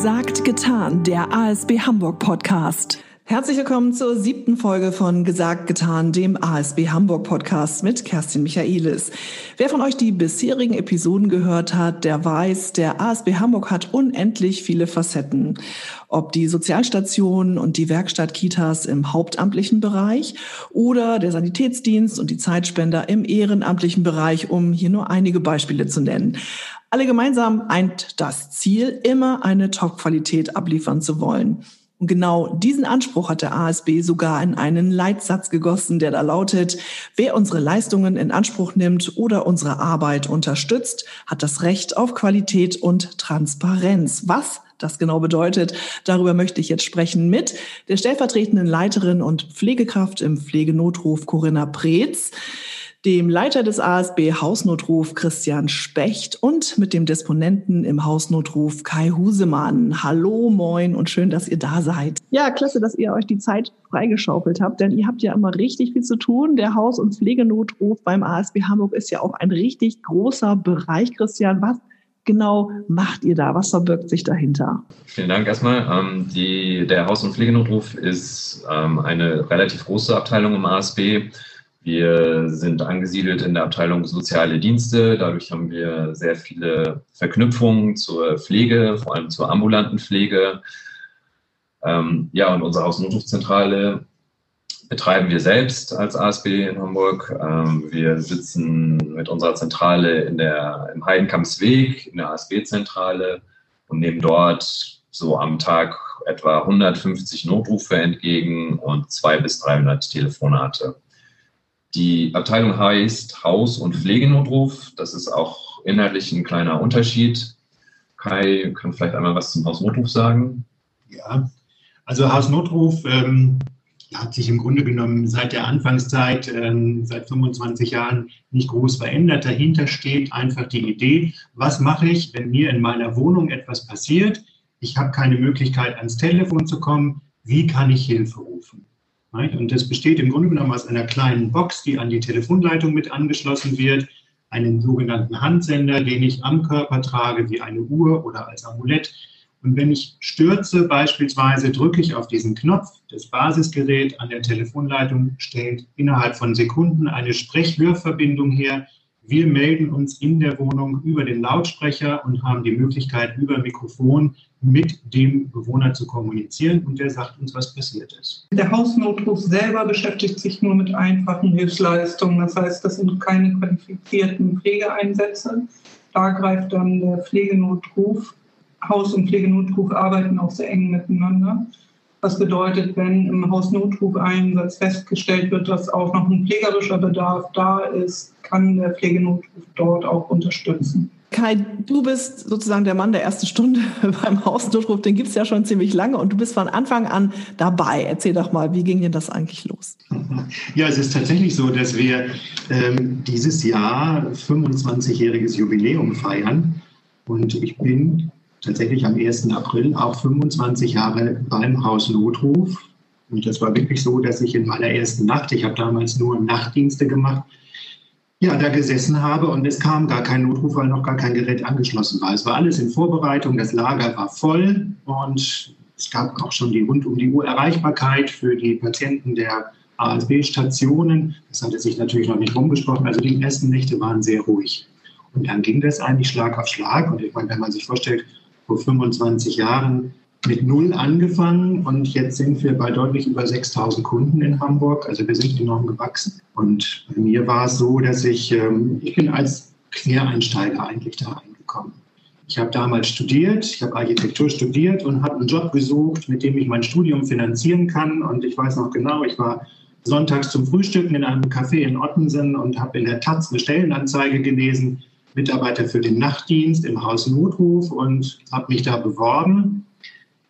Gesagt, getan, der ASB Hamburg Podcast. Herzlich willkommen zur siebten Folge von Gesagt, getan, dem ASB Hamburg Podcast mit Kerstin Michaelis. Wer von euch die bisherigen Episoden gehört hat, der weiß, der ASB Hamburg hat unendlich viele Facetten. Ob die Sozialstationen und die Werkstatt Kitas im hauptamtlichen Bereich oder der Sanitätsdienst und die Zeitspender im ehrenamtlichen Bereich, um hier nur einige Beispiele zu nennen. Alle gemeinsam eint das Ziel, immer eine Top-Qualität abliefern zu wollen. Und genau diesen Anspruch hat der ASB sogar in einen Leitsatz gegossen, der da lautet, wer unsere Leistungen in Anspruch nimmt oder unsere Arbeit unterstützt, hat das Recht auf Qualität und Transparenz. Was das genau bedeutet, darüber möchte ich jetzt sprechen mit der stellvertretenden Leiterin und Pflegekraft im Pflegenotruf Corinna Preetz dem Leiter des ASB Hausnotruf Christian Specht und mit dem Disponenten im Hausnotruf Kai Husemann. Hallo, moin und schön, dass ihr da seid. Ja, klasse, dass ihr euch die Zeit freigeschaufelt habt, denn ihr habt ja immer richtig viel zu tun. Der Haus- und Pflegenotruf beim ASB Hamburg ist ja auch ein richtig großer Bereich. Christian, was genau macht ihr da? Was verbirgt sich dahinter? Vielen Dank erstmal. Ähm, die, der Haus- und Pflegenotruf ist ähm, eine relativ große Abteilung im ASB wir sind angesiedelt in der Abteilung Soziale Dienste. Dadurch haben wir sehr viele Verknüpfungen zur Pflege, vor allem zur ambulanten Pflege. Ähm, ja, und unsere Hausnotrufzentrale betreiben wir selbst als ASB in Hamburg. Ähm, wir sitzen mit unserer Zentrale in der, im Heidenkampsweg, in der ASB-Zentrale und nehmen dort so am Tag etwa 150 Notrufe entgegen und 200 bis 300 Telefonate. Die Abteilung heißt Haus- und Pflegenotruf. Das ist auch inhaltlich ein kleiner Unterschied. Kai kann vielleicht einmal was zum Hausnotruf sagen. Ja, also Hausnotruf ähm, hat sich im Grunde genommen seit der Anfangszeit, ähm, seit 25 Jahren, nicht groß verändert. Dahinter steht einfach die Idee, was mache ich, wenn mir in meiner Wohnung etwas passiert? Ich habe keine Möglichkeit, ans Telefon zu kommen. Wie kann ich Hilfe rufen? Und das besteht im Grunde genommen aus einer kleinen Box, die an die Telefonleitung mit angeschlossen wird, einen sogenannten Handsender, den ich am Körper trage, wie eine Uhr oder als Amulett. Und wenn ich stürze beispielsweise, drücke ich auf diesen Knopf. Das Basisgerät an der Telefonleitung stellt innerhalb von Sekunden eine Sprechhörverbindung her, wir melden uns in der Wohnung über den Lautsprecher und haben die Möglichkeit, über Mikrofon mit dem Bewohner zu kommunizieren und der sagt uns, was passiert ist. Der Hausnotruf selber beschäftigt sich nur mit einfachen Hilfsleistungen. Das heißt, das sind keine qualifizierten Pflegeeinsätze. Da greift dann der Pflegenotruf. Haus- und Pflegenotruf arbeiten auch sehr eng miteinander. Was bedeutet, wenn im Hausnotrufeinsatz festgestellt wird, dass auch noch ein pflegerischer Bedarf da ist, kann der Pflegenotruf dort auch unterstützen. Kai, du bist sozusagen der Mann der ersten Stunde beim Hausnotruf. Den gibt es ja schon ziemlich lange und du bist von Anfang an dabei. Erzähl doch mal, wie ging denn das eigentlich los? Ja, es ist tatsächlich so, dass wir ähm, dieses Jahr 25-jähriges Jubiläum feiern. Und ich bin tatsächlich am 1. April auch 25 Jahre beim Haus Notruf. Und das war wirklich so, dass ich in meiner ersten Nacht, ich habe damals nur Nachtdienste gemacht, ja, da gesessen habe und es kam gar kein Notruf, weil noch gar kein Gerät angeschlossen war. Es war alles in Vorbereitung, das Lager war voll und es gab auch schon die rund um die Uhr Erreichbarkeit für die Patienten der ASB-Stationen. Das hatte sich natürlich noch nicht rumgesprochen. Also die ersten Nächte waren sehr ruhig. Und dann ging das eigentlich Schlag auf Schlag. Und ich meine, wenn man sich vorstellt, vor 25 Jahren mit Null angefangen und jetzt sind wir bei deutlich über 6000 Kunden in Hamburg. Also wir sind enorm gewachsen. Und bei mir war es so, dass ich, ähm, ich bin als Quereinsteiger eigentlich da reingekommen. Ich habe damals studiert, ich habe Architektur studiert und habe einen Job gesucht, mit dem ich mein Studium finanzieren kann. Und ich weiß noch genau, ich war sonntags zum Frühstücken in einem Café in Ottensen und habe in der Taz eine Stellenanzeige gelesen Mitarbeiter für den Nachtdienst im Haus Notruf und habe mich da beworben.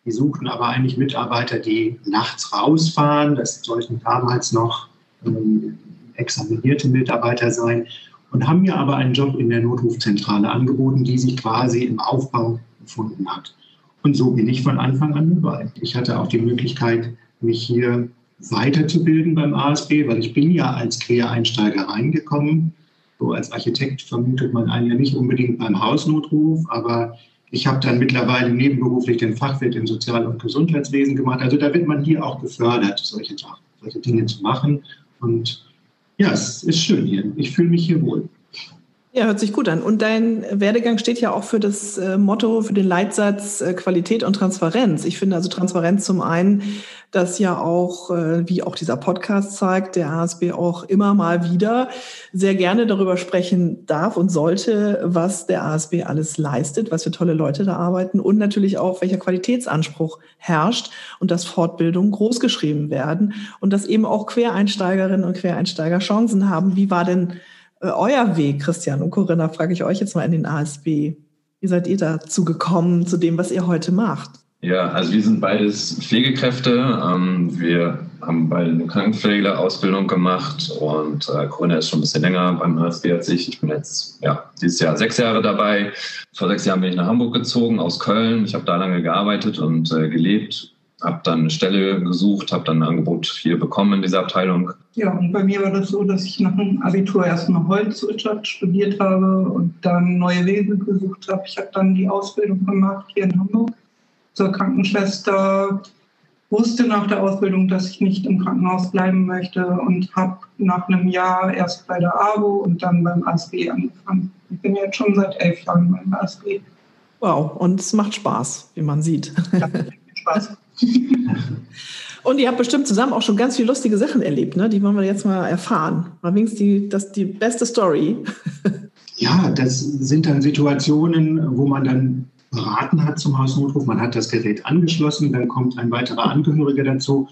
Die suchten aber eigentlich Mitarbeiter, die nachts rausfahren. Das sollten damals noch ähm, examinierte Mitarbeiter sein und haben mir aber einen Job in der Notrufzentrale angeboten, die sich quasi im Aufbau befunden hat. Und so bin ich von Anfang an dabei. Ich hatte auch die Möglichkeit, mich hier weiterzubilden beim ASB, weil ich bin ja als Quereinsteiger reingekommen so als Architekt vermutet man einen ja nicht unbedingt beim Hausnotruf, aber Ich habe dann mittlerweile nebenberuflich den Fachwirt im Sozial- und Gesundheitswesen gemacht. Also da wird man hier auch gefördert, solche, solche Dinge zu machen. Und ja, es ist schön hier. Ich fühle mich hier wohl. Ja, hört sich gut an. Und dein Werdegang steht ja auch für das äh, Motto, für den Leitsatz äh, Qualität und Transparenz. Ich finde also Transparenz zum einen, dass ja auch, äh, wie auch dieser Podcast zeigt, der ASB auch immer mal wieder sehr gerne darüber sprechen darf und sollte, was der ASB alles leistet, was für tolle Leute da arbeiten und natürlich auch, welcher Qualitätsanspruch herrscht und dass Fortbildungen großgeschrieben werden und dass eben auch Quereinsteigerinnen und Quereinsteiger Chancen haben. Wie war denn euer Weg, Christian und Corinna, frage ich euch jetzt mal in den ASB. Wie seid ihr dazu gekommen, zu dem, was ihr heute macht? Ja, also wir sind beides Pflegekräfte. Ähm, wir haben beide eine Krankenpflegeausbildung gemacht und äh, Corinna ist schon ein bisschen länger beim ASB als ich. Ich bin jetzt ja, dieses Jahr sechs Jahre dabei. Vor sechs Jahren bin ich nach Hamburg gezogen aus Köln. Ich habe da lange gearbeitet und äh, gelebt habe dann eine Stelle gesucht, habe dann ein Angebot hier bekommen in dieser Abteilung. Ja, und bei mir war das so, dass ich nach dem Abitur erstmal Holzwirtschaft studiert habe und dann neue Wege gesucht habe. Ich habe dann die Ausbildung gemacht hier in Hamburg zur Krankenschwester. Wusste nach der Ausbildung, dass ich nicht im Krankenhaus bleiben möchte und habe nach einem Jahr erst bei der AWO und dann beim ASB angefangen. Ich bin jetzt schon seit elf Jahren beim ASB. Wow, und es macht Spaß, wie man sieht. Ja, Spaß. Und ihr habt bestimmt zusammen auch schon ganz viele lustige Sachen erlebt, ne? Die wollen wir jetzt mal erfahren. Mal wenigstens die, das die beste Story. Ja, das sind dann Situationen, wo man dann beraten hat zum Hausnotruf. Man hat das Gerät angeschlossen, dann kommt ein weiterer Angehöriger dazu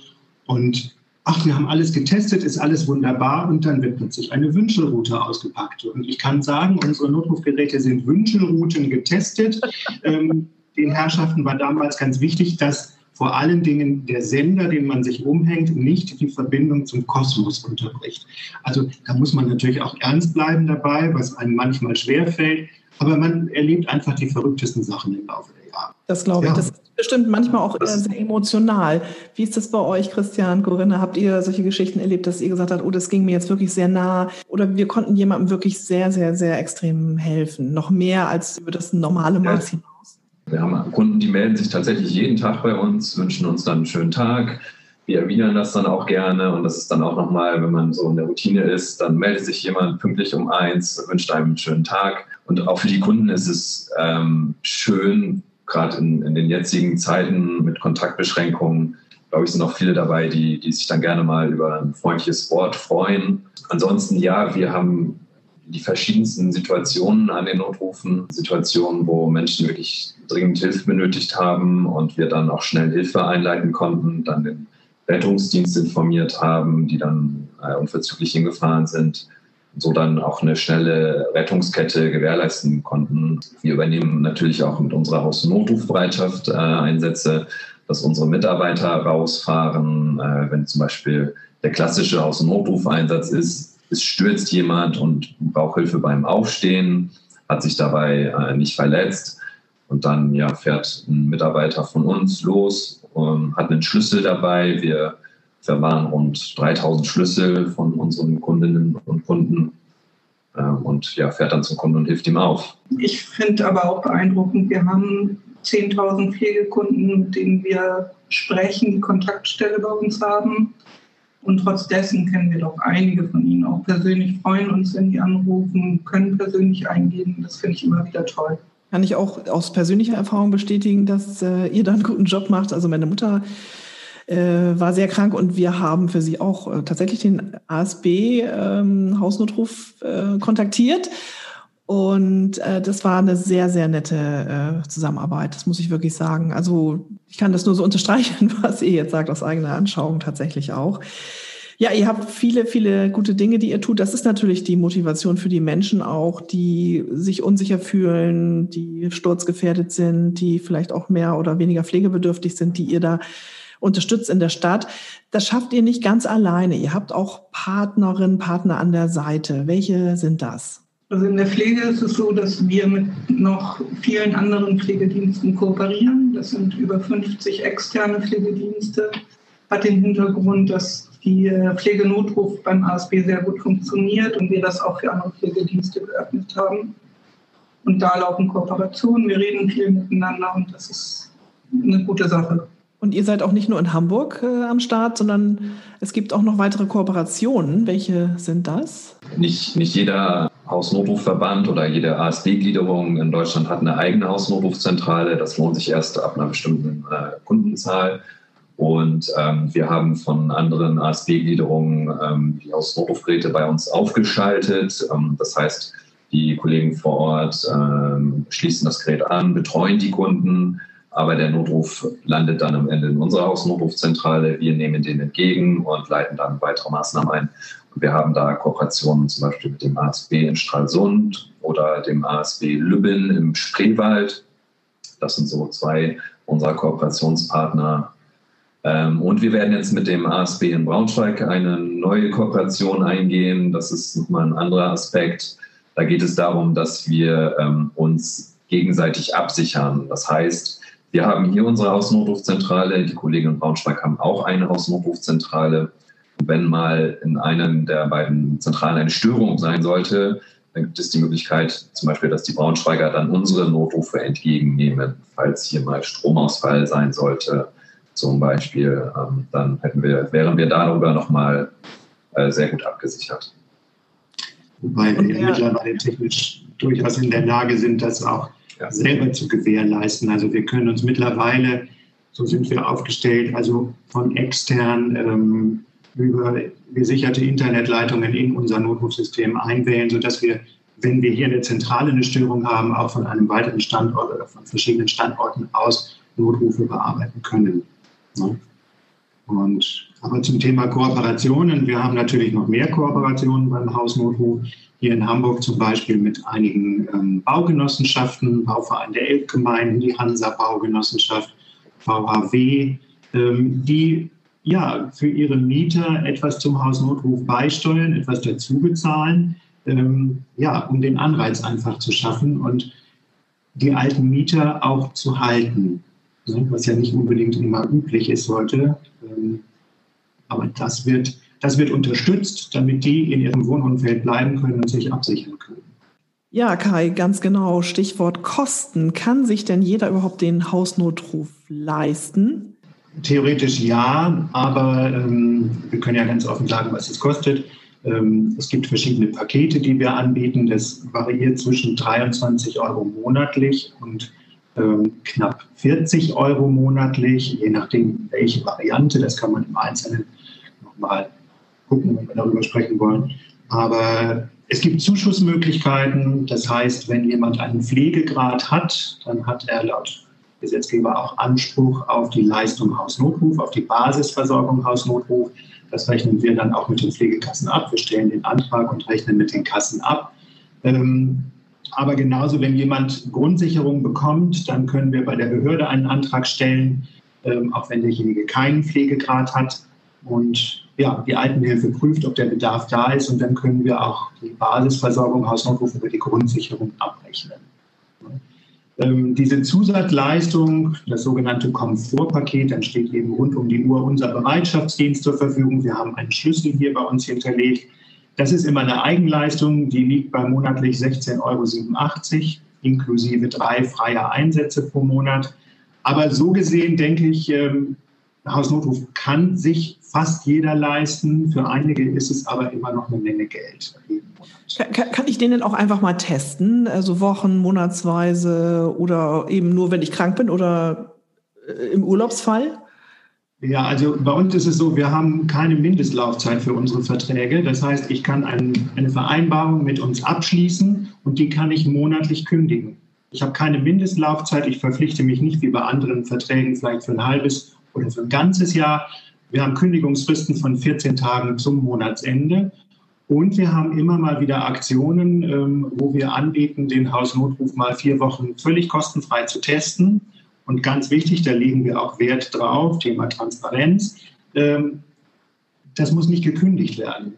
und ach, wir haben alles getestet, ist alles wunderbar und dann wird plötzlich eine Wünschelroute ausgepackt. Und ich kann sagen, unsere Notrufgeräte sind Wünschelrouten getestet. Ähm, den Herrschaften war damals ganz wichtig, dass vor allen Dingen der Sender, den man sich umhängt, nicht die Verbindung zum Kosmos unterbricht. Also da muss man natürlich auch ernst bleiben dabei, was einem manchmal schwerfällt. Aber man erlebt einfach die verrücktesten Sachen im Laufe der Jahre. Das glaube ich. Ja. Das ist bestimmt manchmal auch das sehr emotional. Wie ist das bei euch, Christian, Corinna? Habt ihr solche Geschichten erlebt, dass ihr gesagt habt, oh, das ging mir jetzt wirklich sehr nah? Oder wir konnten jemandem wirklich sehr, sehr, sehr extrem helfen? Noch mehr als über das normale Maß hinaus? Wir haben Kunden, die melden sich tatsächlich jeden Tag bei uns, wünschen uns dann einen schönen Tag. Wir erwidern das dann auch gerne und das ist dann auch nochmal, wenn man so in der Routine ist, dann meldet sich jemand pünktlich um eins, wünscht einem einen schönen Tag. Und auch für die Kunden ist es ähm, schön, gerade in, in, den jetzigen Zeiten mit Kontaktbeschränkungen, glaube ich, sind auch viele dabei, die, die sich dann gerne mal über ein freundliches Wort freuen. Ansonsten, ja, wir haben die verschiedensten Situationen an den Notrufen, Situationen, wo Menschen wirklich dringend Hilfe benötigt haben und wir dann auch schnell Hilfe einleiten konnten, dann den Rettungsdienst informiert haben, die dann äh, unverzüglich hingefahren sind so dann auch eine schnelle Rettungskette gewährleisten konnten. Wir übernehmen natürlich auch mit unserer Haus- und Notrufbereitschaft äh, Einsätze, dass unsere Mitarbeiter rausfahren, äh, wenn zum Beispiel der klassische Haus- und Notrufeinsatz ist, es stürzt jemand und braucht Hilfe beim Aufstehen, hat sich dabei äh, nicht verletzt. Und dann ja, fährt ein Mitarbeiter von uns los, ähm, hat einen Schlüssel dabei. Wir verwahren rund 3000 Schlüssel von unseren Kundinnen und Kunden äh, und ja, fährt dann zum Kunden und hilft ihm auf. Ich finde aber auch beeindruckend, wir haben 10.000 Pflegekunden, mit denen wir sprechen, die Kontaktstelle bei uns haben. Und trotz dessen kennen wir doch einige von ihnen auch persönlich, freuen uns, wenn die anrufen, können persönlich eingehen. Das finde ich immer wieder toll. Kann ich auch aus persönlicher Erfahrung bestätigen, dass äh, ihr da einen guten Job macht. Also meine Mutter äh, war sehr krank und wir haben für sie auch äh, tatsächlich den ASB ähm, äh, kontaktiert und äh, das war eine sehr, sehr nette äh, Zusammenarbeit, das muss ich wirklich sagen. Also ich kann das nur so unterstreichen, was ihr jetzt sagt, aus eigener Anschauung tatsächlich auch. Ja, ihr habt viele, viele gute Dinge, die ihr tut. Das ist natürlich die Motivation für die Menschen auch, die sich unsicher fühlen, die sturzgefährdet sind, die vielleicht auch mehr oder weniger pflegebedürftig sind, die ihr da unterstützt in der Stadt. Das schafft ihr nicht ganz alleine. Ihr habt auch Partnerinnen, Partner an der Seite. Welche sind das? Also in der Pflege ist es so, dass wir mit noch vielen anderen Pflegediensten kooperieren. Das sind über 50 externe Pflegedienste. Hat den Hintergrund, dass die Pflegenotruf beim ASB sehr gut funktioniert und wir das auch für andere Pflegedienste geöffnet haben. Und da laufen Kooperationen, wir reden viel miteinander und das ist eine gute Sache. Und ihr seid auch nicht nur in Hamburg äh, am Start, sondern es gibt auch noch weitere Kooperationen. Welche sind das? Nicht, nicht jeder Hausnotrufverband oder jede ASB-Gliederung in Deutschland hat eine eigene Hausnotrufzentrale. Das lohnt sich erst ab einer bestimmten äh, Kundenzahl. Und ähm, wir haben von anderen ASB-Gliederungen ähm, die Hausnotrufgeräte bei uns aufgeschaltet. Ähm, das heißt, die Kollegen vor Ort ähm, schließen das Gerät an, betreuen die Kunden, aber der Notruf landet dann am Ende in unserer Hausnotrufzentrale. Wir nehmen den entgegen und leiten dann weitere Maßnahmen ein. Wir haben da Kooperationen zum Beispiel mit dem ASB in Stralsund oder dem ASB Lübben im Spreewald. Das sind so zwei unserer Kooperationspartner. Ähm, und wir werden jetzt mit dem ASB in Braunschweig eine neue Kooperation eingehen. Das ist nochmal ein anderer Aspekt. Da geht es darum, dass wir ähm, uns gegenseitig absichern. Das heißt, wir haben hier unsere Hausnotrufzentrale. Die Kollegen in Braunschweig haben auch eine Hausnotrufzentrale. Wenn mal in einem der beiden Zentralen eine Störung sein sollte, dann gibt es die Möglichkeit, zum Beispiel, dass die Braunschweiger dann unsere Notrufe entgegennehmen, falls hier mal Stromausfall sein sollte, zum Beispiel. Ähm, dann hätten wir, wären wir darüber nochmal äh, sehr gut abgesichert. Wobei wir mittlerweile technisch durchaus in der Lage sind, das auch ja. selber zu gewährleisten. Also wir können uns mittlerweile, so sind wir aufgestellt, also von extern ähm, über gesicherte Internetleitungen in unser Notrufsystem einwählen, sodass wir, wenn wir hier in der Zentrale eine Störung haben, auch von einem weiteren Standort oder von verschiedenen Standorten aus Notrufe bearbeiten können. Ja. Und aber zum Thema Kooperationen, wir haben natürlich noch mehr Kooperationen beim Hausnotruf. Hier in Hamburg zum Beispiel mit einigen ähm, Baugenossenschaften, Bauverein der Elbgemeinden, die Hansa Baugenossenschaft, VHW, ähm, die ja für ihre Mieter etwas zum Hausnotruf beisteuern, etwas dazu bezahlen, ähm, ja, um den Anreiz einfach zu schaffen und die alten Mieter auch zu halten, ne, was ja nicht unbedingt immer üblich ist heute. Ähm, aber das wird, das wird unterstützt, damit die in ihrem Wohnumfeld bleiben können und sich absichern können. Ja, Kai, ganz genau. Stichwort Kosten. Kann sich denn jeder überhaupt den Hausnotruf leisten? Theoretisch ja, aber ähm, wir können ja ganz offen sagen, was es kostet. Ähm, es gibt verschiedene Pakete, die wir anbieten. Das variiert zwischen 23 Euro monatlich und ähm, knapp 40 Euro monatlich, je nachdem, welche Variante. Das kann man im Einzelnen mal gucken, wenn wir darüber sprechen wollen. Aber es gibt Zuschussmöglichkeiten. Das heißt, wenn jemand einen Pflegegrad hat, dann hat er laut Gesetzgeber auch Anspruch auf die Leistung Hausnotruf, auf die Basisversorgung Hausnotruf. Das rechnen wir dann auch mit den Pflegekassen ab. Wir stellen den Antrag und rechnen mit den Kassen ab. Ähm, aber genauso, wenn jemand Grundsicherung bekommt, dann können wir bei der Behörde einen Antrag stellen, ähm, auch wenn derjenige keinen Pflegegrad hat. Und ja, die Altenhilfe prüft, ob der Bedarf da ist und dann können wir auch die Basisversorgung Hausnotruf über die Grundsicherung abrechnen. Ähm, diese Zusatzleistung, das sogenannte Komfortpaket, dann steht eben rund um die Uhr unser Bereitschaftsdienst zur Verfügung. Wir haben einen Schlüssel hier bei uns hinterlegt. Das ist immer eine Eigenleistung, die liegt bei monatlich 16,87 Euro, inklusive drei freier Einsätze pro Monat. Aber so gesehen denke ich, ähm, Hausnotruf kann sich fast jeder leisten. Für einige ist es aber immer noch eine Menge Geld. Kann, kann ich den denn auch einfach mal testen? Also Wochen, Monatsweise oder eben nur, wenn ich krank bin oder äh, im Urlaubsfall? Ja, also bei uns ist es so, wir haben keine Mindestlaufzeit für unsere Verträge. Das heißt, ich kann ein, eine Vereinbarung mit uns abschließen und die kann ich monatlich kündigen. Ich habe keine Mindestlaufzeit. Ich verpflichte mich nicht wie bei anderen Verträgen vielleicht für ein halbes oder für ein ganzes Jahr. Wir haben Kündigungsfristen von 14 Tagen zum Monatsende. Und wir haben immer mal wieder Aktionen, ähm, wo wir anbieten, den Hausnotruf mal vier Wochen völlig kostenfrei zu testen. Und ganz wichtig, da legen wir auch Wert drauf, Thema Transparenz. Ähm, das muss nicht gekündigt werden.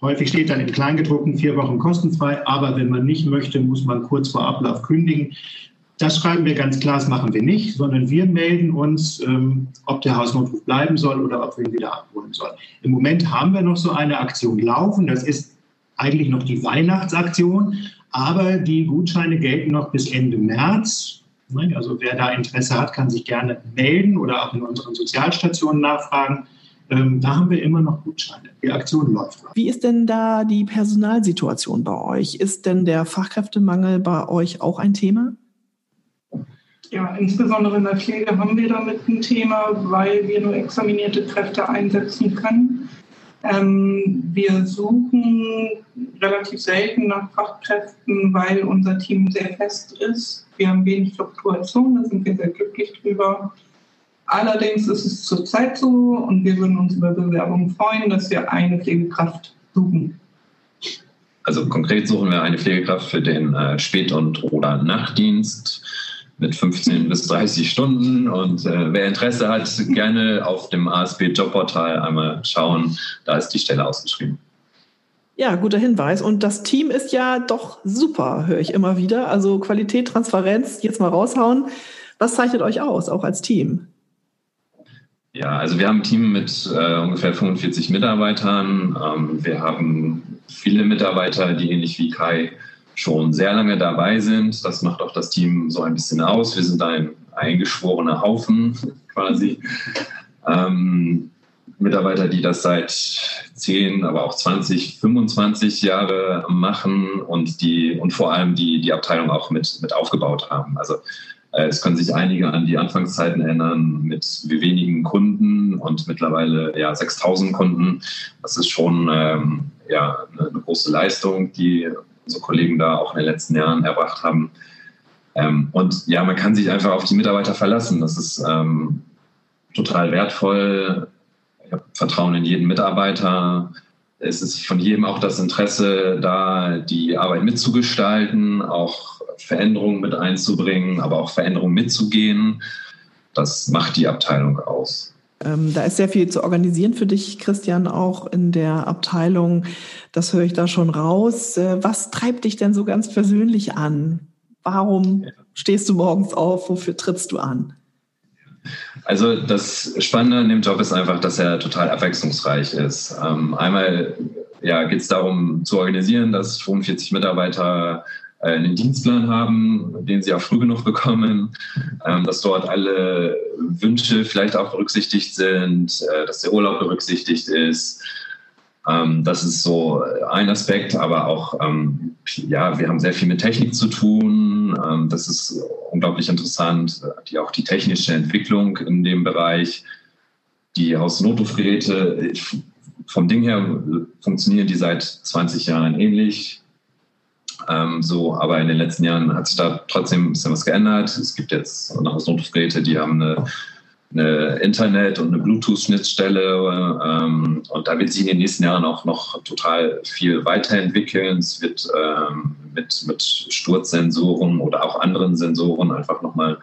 Häufig steht dann im Kleingedruckten vier Wochen kostenfrei, aber wenn man nicht möchte, muss man kurz vor Ablauf kündigen. Das schreiben wir ganz klar, das machen wir nicht, sondern wir melden uns, ähm, ob der Hausnotruf bleiben soll oder ob wir ihn wieder abholen sollen. Im Moment haben wir noch so eine Aktion laufen. Das ist eigentlich noch die Weihnachtsaktion. Aber die Gutscheine gelten noch bis Ende März. Also wer da Interesse hat, kann sich gerne melden oder auch in unseren Sozialstationen nachfragen. Ähm, da haben wir immer noch Gutscheine. Die Aktion läuft. Wie ist denn da die Personalsituation bei euch? Ist denn der Fachkräftemangel bei euch auch ein Thema? Ja, insbesondere in der Pflege haben wir damit ein Thema, weil wir nur examinierte Kräfte einsetzen können. Ähm, wir suchen relativ selten nach Fachkräften, weil unser Team sehr fest ist. Wir haben wenig Fluktuation, da sind wir sehr glücklich drüber. Allerdings ist es zurzeit so und wir würden uns über Bewerbungen freuen, dass wir eine Pflegekraft suchen. Also konkret suchen wir eine Pflegekraft für den äh, Spät- und oder Nachtdienst mit 15 bis 30 Stunden. Und äh, wer Interesse hat, gerne auf dem ASB Jobportal einmal schauen. Da ist die Stelle ausgeschrieben. Ja, guter Hinweis. Und das Team ist ja doch super, höre ich immer wieder. Also Qualität, Transparenz, jetzt mal raushauen. Was zeichnet euch aus, auch als Team? Ja, also wir haben ein Team mit äh, ungefähr 45 Mitarbeitern. Ähm, wir haben viele Mitarbeiter, die ähnlich wie Kai schon sehr lange dabei sind. Das macht auch das Team so ein bisschen aus. Wir sind ein eingeschworener Haufen quasi. Ähm, Mitarbeiter, die das seit 10, aber auch 20, 25 Jahre machen und die und vor allem die, die Abteilung auch mit, mit aufgebaut haben. Also äh, es können sich einige an die Anfangszeiten erinnern mit wenigen Kunden und mittlerweile ja 6000 Kunden. Das ist schon ähm, ja, eine, eine große Leistung, die unsere Kollegen da auch in den letzten Jahren erbracht haben. Ähm, und ja, man kann sich einfach auf die Mitarbeiter verlassen. Das ist ähm, total wertvoll. Ich habe Vertrauen in jeden Mitarbeiter. Es ist von jedem auch das Interesse, da die Arbeit mitzugestalten, auch Veränderungen mit einzubringen, aber auch Veränderungen mitzugehen. Das macht die Abteilung aus. Ähm, da ist sehr viel zu organisieren für dich, Christian, auch in der Abteilung. Das höre ich da schon raus. Äh, was treibt dich denn so ganz persönlich an? Warum stehst du morgens auf? Wofür trittst du an? Also das Spannende an dem Job ist einfach, dass er total abwechslungsreich ist. Ähm, einmal ja, geht es darum zu organisieren, dass 45 Mitarbeiter einen Dienstplan haben, den sie auch früh genug bekommen, ähm, dass dort alle Wünsche vielleicht auch berücksichtigt sind, äh, dass der Urlaub berücksichtigt ist. Ähm, das ist so ein Aspekt, aber auch, ähm, ja, wir haben sehr viel mit Technik zu tun. das ist unglaublich interessant, die, auch die technische Entwicklung in dem Bereich. Die Haus-Notrufgeräte, vom Ding her funktionieren die seit 20 Jahren ähnlich. Ähm, so, aber in den letzten Jahren hat sich da trotzdem ein bisschen was geändert. Es gibt jetzt noch Notrufgeräte, die haben eine, eine Internet- und eine Bluetooth-Schnittstelle ähm, und da wird sich in den nächsten Jahren auch noch total viel weiterentwickeln. Es wird ähm, mit, mit Sturzsensoren oder auch anderen Sensoren einfach nochmal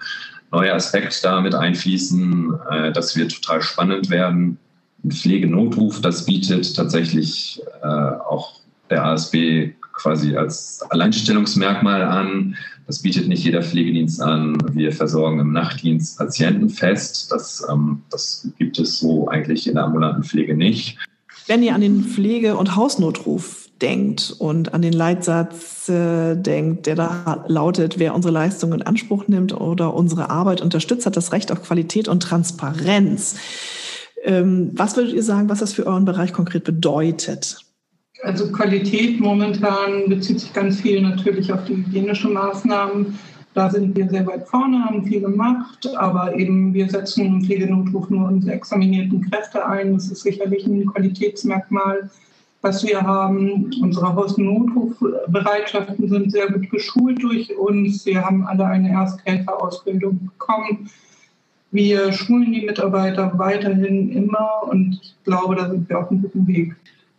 neue Aspekte da mit einfließen. Äh, das wird total spannend werden. Ein Pflegenotruf, das bietet tatsächlich äh, auch der ASB quasi als Alleinstellungsmerkmal an. Das bietet nicht jeder Pflegedienst an. Wir versorgen im Nachtdienst Patienten fest. Das, ähm, das gibt es so eigentlich in der ambulanten Pflege nicht. Wenn ihr an den Pflege- und Hausnotruf denkt und an den Leitsatz äh, denkt, der da lautet, wer unsere Leistung in Anspruch nimmt oder unsere Arbeit unterstützt, hat das Recht auf Qualität und Transparenz. Ähm, was würdet ihr sagen, was das für euren Bereich konkret bedeutet? Also Qualität momentan bezieht sich ganz viel natürlich auf die hygienischen Maßnahmen. Da sind wir sehr weit vorne, haben viel gemacht, aber eben wir setzen im Pflegenotruf nur unsere examinierten Kräfte ein. Das ist sicherlich ein Qualitätsmerkmal, was wir haben. Unsere Hausnotrufbereitschaften sind sehr gut geschult durch uns. Wir haben alle eine Ersthelferausbildung bekommen. Wir schulen die Mitarbeiter weiterhin immer und ich glaube, da sind wir auf einem guten Weg.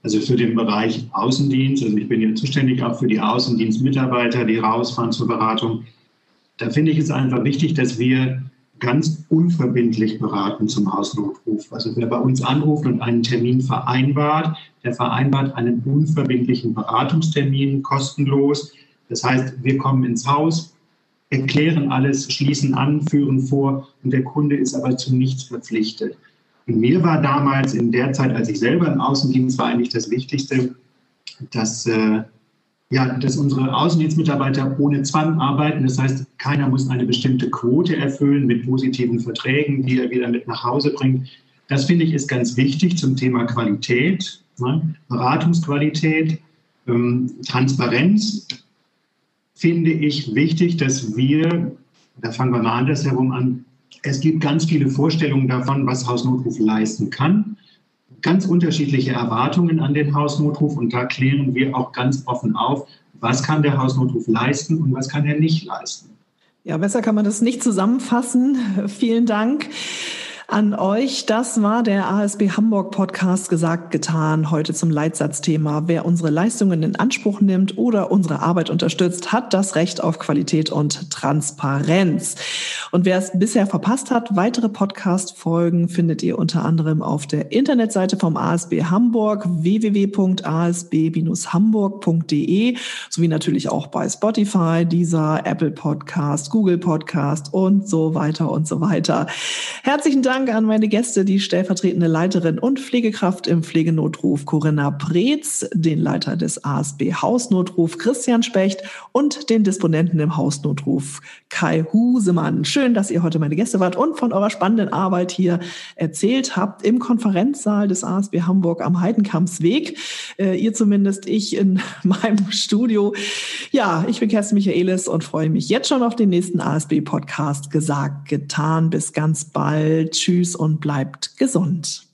Also für den Bereich Außendienst, also ich bin ja zuständig auch für die Außendienstmitarbeiter, die rausfahren zur Beratung. Da finde ich es einfach wichtig, dass wir ganz unverbindlich beraten zum Hausnotruf. Also wer bei uns anruft und einen Termin vereinbart, der vereinbart einen unverbindlichen Beratungstermin kostenlos. Das heißt, wir kommen ins Haus, erklären alles, schließen an, führen vor und der Kunde ist aber zu nichts verpflichtet. Und mir war damals in der Zeit, als ich selber im Außendienst war, eigentlich das Wichtigste, dass, äh, ja, dass unsere Außendienstmitarbeiter ohne Zwang arbeiten. Das heißt, keiner muss eine bestimmte Quote erfüllen mit positiven Verträgen, die er wieder mit nach Hause bringt. Das finde ich ist ganz wichtig zum Thema Qualität, ne? Beratungsqualität, ähm, Transparenz. Finde ich wichtig, dass wir, da fangen wir mal andersherum an, es gibt ganz viele Vorstellungen davon, was Hausnotruf leisten kann ganz unterschiedliche Erwartungen an den Hausnotruf und da klären wir auch ganz offen auf, was kann der Hausnotruf leisten und was kann er nicht leisten. Ja, besser kann man das nicht zusammenfassen. Vielen Dank an euch. Das war der ASB Hamburg Podcast gesagt, getan. Heute zum Leitsatzthema. Wer unsere Leistungen in Anspruch nimmt oder unsere Arbeit unterstützt, hat das Recht auf Qualität und Transparenz. Und wer es bisher verpasst hat, weitere Podcast-Folgen findet ihr unter anderem auf der Internetseite vom ASB Hamburg www.asb-hamburg.de sowie natürlich auch bei Spotify, dieser Apple Podcast, Google Podcast und so weiter und so weiter. Herzlichen Dank Dank an meine Gäste, die stellvertretende Leiterin und Pflegekraft im Pflegenotruf Corinna Preetz, den Leiter des ASB Hausnotruf Christian Specht und den Disponenten im Hausnotruf Kai Husemann. Schön, dass ihr heute meine Gäste wart und von eurer spannenden Arbeit hier erzählt habt im Konferenzsaal des ASB Hamburg am Heidenkampsweg. Äh, ihr zumindest, ich in meinem Studio. Ja, ich bin Kerstin Michaelis und freue mich jetzt schon auf den nächsten ASB-Podcast. Gesagt, getan. Bis ganz bald. Tschüss und bleibt gesund.